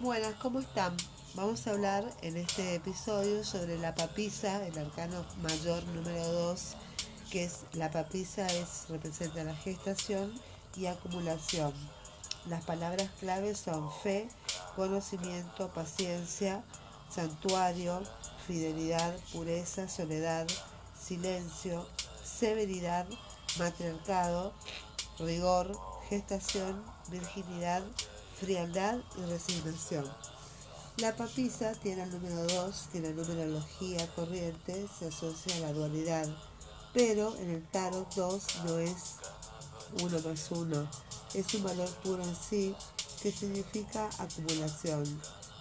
Buenas, ¿cómo están? Vamos a hablar en este episodio sobre la papisa, el arcano mayor número 2, que es la papisa es representa la gestación y acumulación. Las palabras claves son fe, conocimiento, paciencia, santuario, fidelidad, pureza, soledad, silencio, severidad, matriarcado, rigor, gestación, virginidad, frialdad y resignación. La papisa tiene el número 2, que en la numerología corriente se asocia a la dualidad, pero en el tarot 2 no es 1 más 1, es un valor puro en sí que significa acumulación.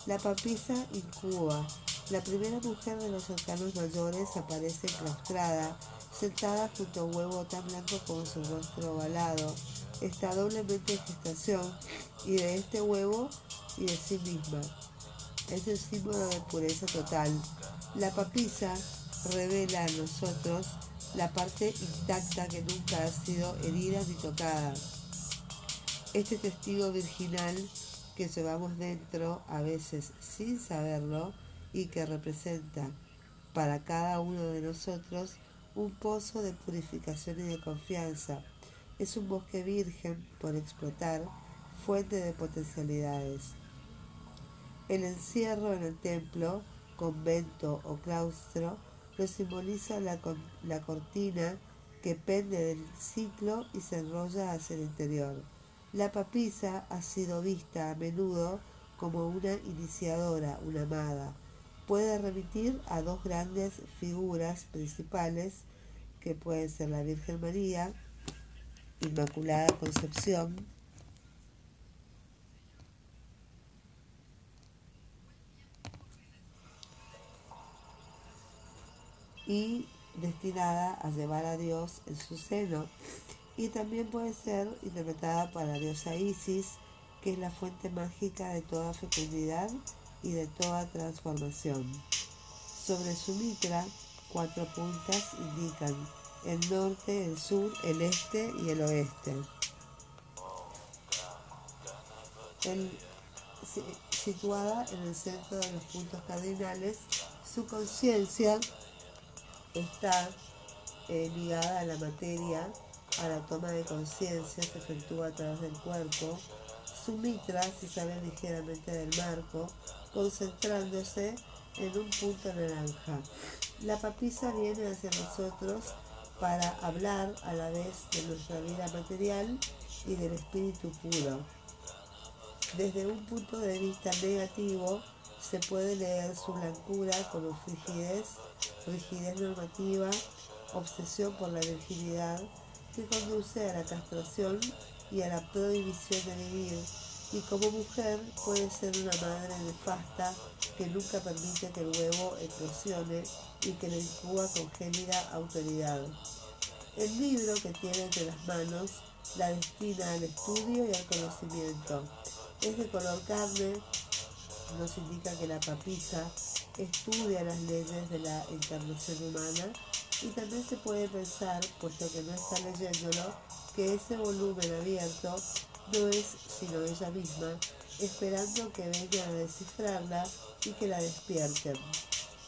La papisa incuba. La primera mujer de los arcanos mayores aparece claustrada, sentada junto a un huevo tan blanco como su rostro ovalado. Está doblemente en gestación y de este huevo y de sí misma. Es el símbolo de pureza total. La papisa revela a nosotros la parte intacta que nunca ha sido herida ni tocada. Este testigo virginal que llevamos dentro a veces sin saberlo y que representa para cada uno de nosotros un pozo de purificación y de confianza. Es un bosque virgen por explotar fuente de potencialidades. El encierro en el templo, convento o claustro lo simboliza la, la cortina que pende del ciclo y se enrolla hacia el interior. La papisa ha sido vista a menudo como una iniciadora, una amada. Puede remitir a dos grandes figuras principales que pueden ser la Virgen María, Inmaculada Concepción, y destinada a llevar a Dios en su seno. Y también puede ser interpretada para la diosa Isis, que es la fuente mágica de toda fecundidad y de toda transformación. Sobre su mitra, cuatro puntas indican el norte, el sur, el este y el oeste. situada en el centro de los puntos cardinales, su conciencia está eh, ligada a la materia, a la toma de conciencia, se efectúa a través del cuerpo. Su mitra se sale ligeramente del marco, concentrándose en un punto naranja. La papisa viene hacia nosotros para hablar a la vez de nuestra vida material y del espíritu puro. Desde un punto de vista negativo, se puede leer su blancura como frigidez, rigidez normativa, obsesión por la virginidad, que conduce a la castración y a la prohibición de vivir, y como mujer puede ser una madre nefasta que nunca permite que el huevo eclosione y que le incuba con gélida autoridad. El libro que tiene entre las manos la destina al estudio y al conocimiento. Es de color carne, nos indica que la papisa estudia las leyes de la encarnación humana y también se puede pensar, puesto que no está leyéndolo, que ese volumen abierto no es sino ella misma, esperando que vengan a descifrarla y que la despierten.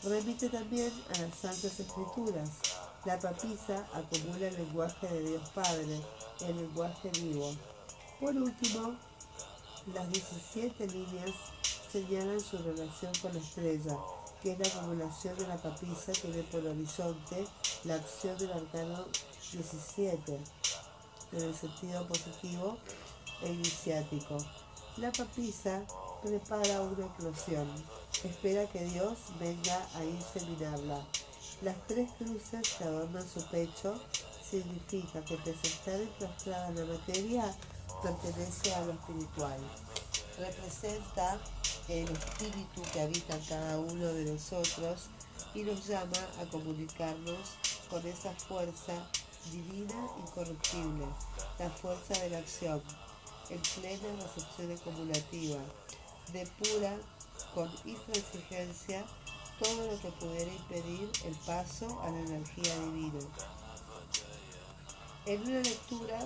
Remite también a las Santas Escrituras. La papisa acumula el lenguaje de Dios Padre, el lenguaje vivo. Por último, las 17 líneas señalan su relación con la estrella, que es la acumulación de la papisa que ve por horizonte la acción del arcano 17, en el sentido positivo e iniciático. La papisa prepara una eclosión, espera que Dios venga a inseminarla. Las tres cruces que adornan su pecho significa que pese a estar enclaustrada en la materia, pertenece a lo espiritual. Representa el espíritu que habita en cada uno de nosotros y nos llama a comunicarnos con esa fuerza divina incorruptible, la fuerza de la acción, en plena recepción acumulativa, depura con intransigencia todo lo que pudiera impedir el paso a la energía divina. En una lectura,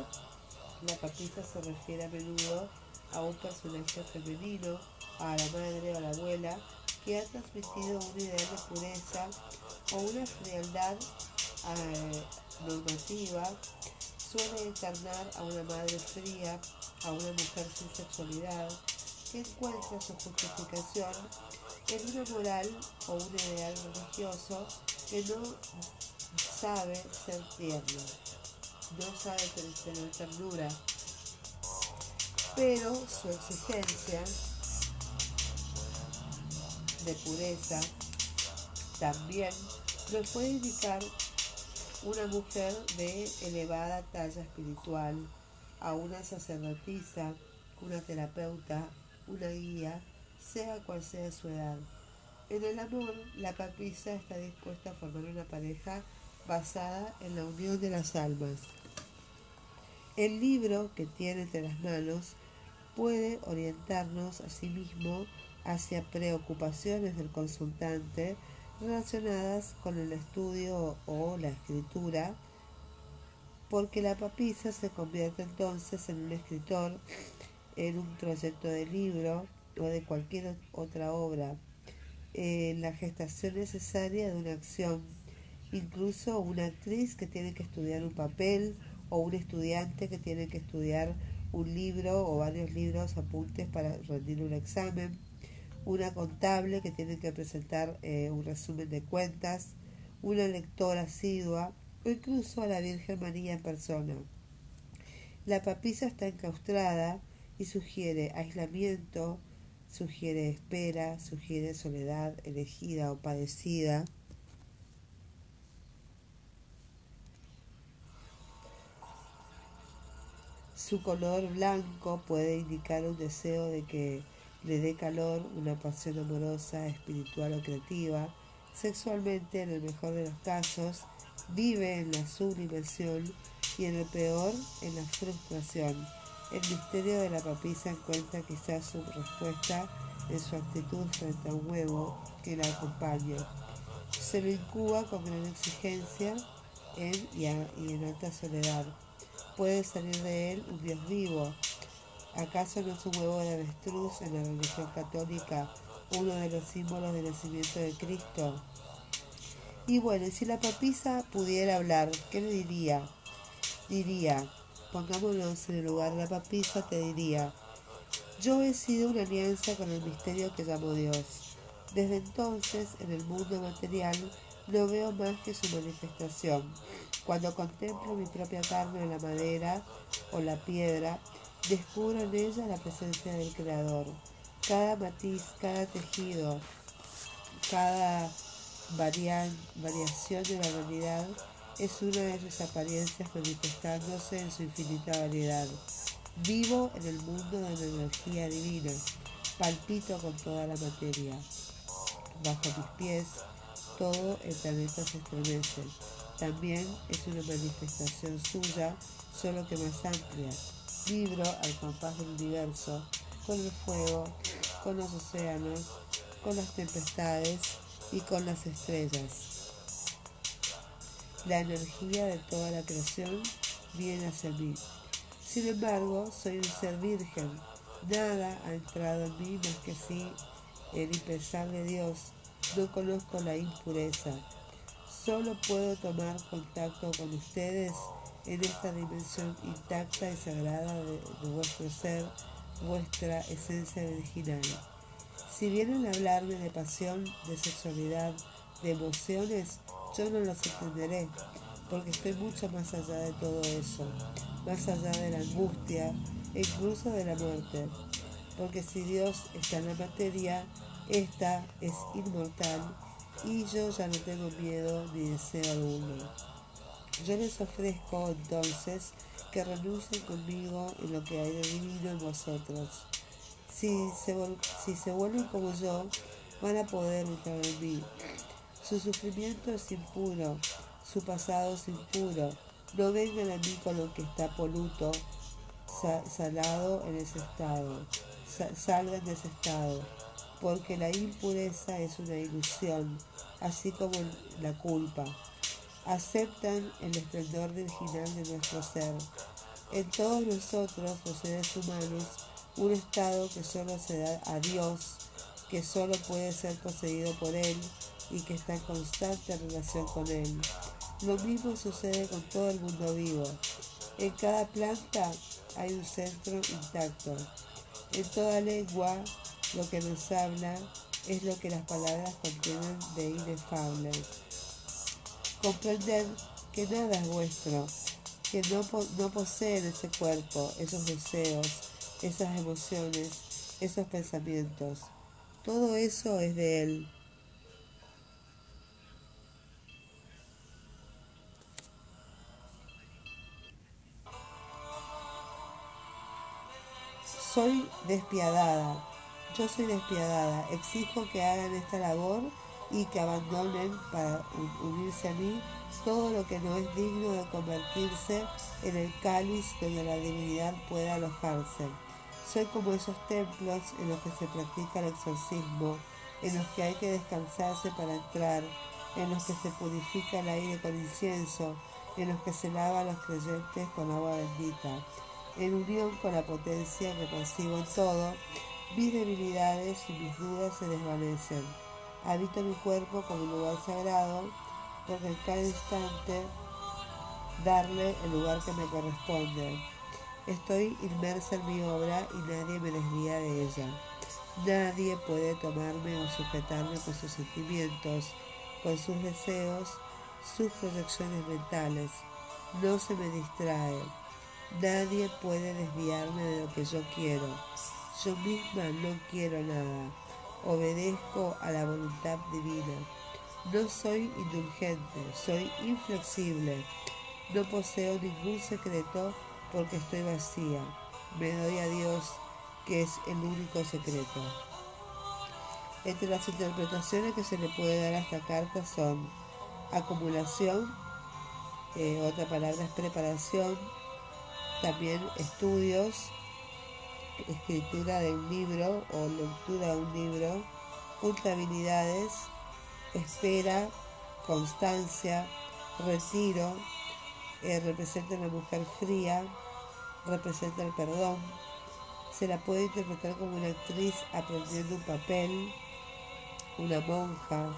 la papita se refiere a menudo a un personaje femenino a la madre o a la abuela que ha transmitido un ideal de pureza o una frialdad eh, normativa suele encarnar a una madre fría, a una mujer sin sexualidad, que encuentra su justificación en una moral o un ideal religioso que no sabe ser tierno, no sabe tener ternura, pero su exigencia de pureza también nos puede indicar una mujer de elevada talla espiritual, a una sacerdotisa, una terapeuta, una guía, sea cual sea su edad. En el amor, la papisa está dispuesta a formar una pareja basada en la unión de las almas. El libro que tiene entre las manos puede orientarnos a sí mismo hacia preocupaciones del consultante relacionadas con el estudio o la escritura, porque la papisa se convierte entonces en un escritor, en un proyecto de libro o de cualquier otra obra, en la gestación necesaria de una acción, incluso una actriz que tiene que estudiar un papel o un estudiante que tiene que estudiar un libro o varios libros apuntes para rendir un examen una contable que tiene que presentar eh, un resumen de cuentas, una lectora asidua o incluso a la Virgen María en persona. La papisa está encaustrada y sugiere aislamiento, sugiere espera, sugiere soledad elegida o padecida. Su color blanco puede indicar un deseo de que le dé calor una pasión amorosa, espiritual o creativa, sexualmente en el mejor de los casos, vive en la sublimación y en el peor en la frustración. El misterio de la papisa encuentra quizás su respuesta en su actitud frente a un huevo que la acompaña. Se lo incuba con gran exigencia en y, y en alta soledad. Puede salir de él un Dios vivo, ¿Acaso no es un huevo de avestruz en la religión católica uno de los símbolos del nacimiento de Cristo? Y bueno, si la papisa pudiera hablar, ¿qué le diría? Diría, pongámonos en el lugar de la papisa, te diría, yo he sido una alianza con el misterio que llamo Dios. Desde entonces, en el mundo material, no veo más que su manifestación. Cuando contemplo mi propia carne en la madera o la piedra, Descubro en ella la presencia del Creador. Cada matiz, cada tejido, cada variación de la realidad es una de sus apariencias manifestándose en su infinita variedad. Vivo en el mundo de la energía divina, palpito con toda la materia. Bajo mis pies, todo el planeta se estremece. También es una manifestación suya, solo que más amplia, libro al compás del universo, con el fuego, con los océanos, con las tempestades y con las estrellas. La energía de toda la creación viene hacia mí. Sin embargo, soy un ser virgen. Nada ha entrado en mí más que si el impensable Dios. No conozco la impureza. Solo puedo tomar contacto con ustedes en esta dimensión intacta y sagrada de, vuestro ser, vuestra esencia original. Si vienen a hablarme de pasión, de sexualidad, de emociones, yo no los entenderé, porque estoy mucho más allá de todo eso, más allá de la angustia e incluso de la muerte. Porque si Dios está en la materia, esta es inmortal y yo ya no tengo miedo ni deseo alguno. Yo les ofrezco entonces que renuncien conmigo en lo que hay de divino en vosotros. Si se, vuelven como yo, van a poder entrar en mí. Su sufrimiento es impuro, su pasado es impuro. No vengan a mí con lo que está poluto, salado en ese estado. salgan de ese estado, porque la impureza es una ilusión, así como la culpa aceptan el esplendor original de nuestro ser. En todos nosotros, los seres humanos, un estado que solo se da a Dios, que solo puede ser poseído por Él y que está en constante relación con Él. Lo mismo sucede con todo el mundo vivo. En cada planta hay un centro intacto. En toda lengua lo que nos habla es lo que las palabras contienen de inefable. Comprender que nada es vuestro, que no, no poseen ese cuerpo, esos deseos, esas emociones, esos pensamientos. Todo eso es de Él. Soy despiadada, yo soy despiadada, exijo que hagan esta labor y que abandonen para unirse a mí todo lo que no es digno de convertirse en el cáliz donde la divinidad pueda alojarse. Soy como esos templos en los que se practica el exorcismo, en los que hay que descansarse para entrar, en los que se purifica el aire con incienso, en los que se lava a los creyentes con agua bendita. En unión con la potencia que percibo en todo, mis debilidades y mis dudas se desvanecen. Habito mi cuerpo como un lugar sagrado, porque en cada instante darle el lugar que me corresponde. Estoy inmersa en mi obra y nadie me desvía de ella. Nadie puede tomarme o sujetarme con sus sentimientos, con sus deseos, sus proyecciones mentales. No se me distrae. Nadie puede desviarme de lo que yo quiero. Yo misma no quiero nada. Obedezco a la voluntad divina. No soy indulgente, soy inflexible. No poseo ningún secreto porque estoy vacía. Me doy a Dios, que es el único secreto. Entre las interpretaciones que se le puede dar a esta carta son acumulación, eh, otra palabra es preparación, también estudios, escritura de un libro o lectura de un libro, contabilidades, espera, constancia, retiro, eh, representa a una mujer fría, representa el perdón, se la puede interpretar como una actriz aprendiendo un papel, una monja,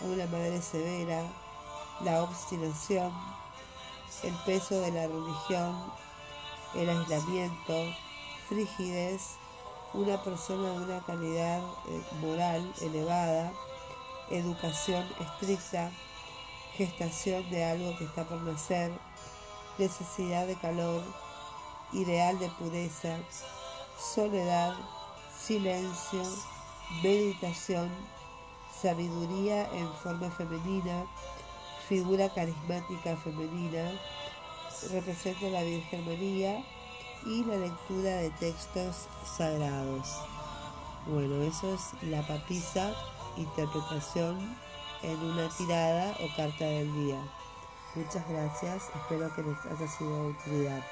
una madre severa, la obstinación, el peso de la religión, el aislamiento, frigidez, una persona de una calidad eh, moral elevada, educación estricta, gestación de algo que está por nacer, necesidad de calor, ideal de pureza, soledad, silencio, meditación, sabiduría en forma femenina, figura carismática femenina, representa la Virgen María y la lectura de textos sagrados. Bueno, eso es la papisa, interpretación en una tirada o carta del día. Muchas gracias, espero que les haya sido de utilidad.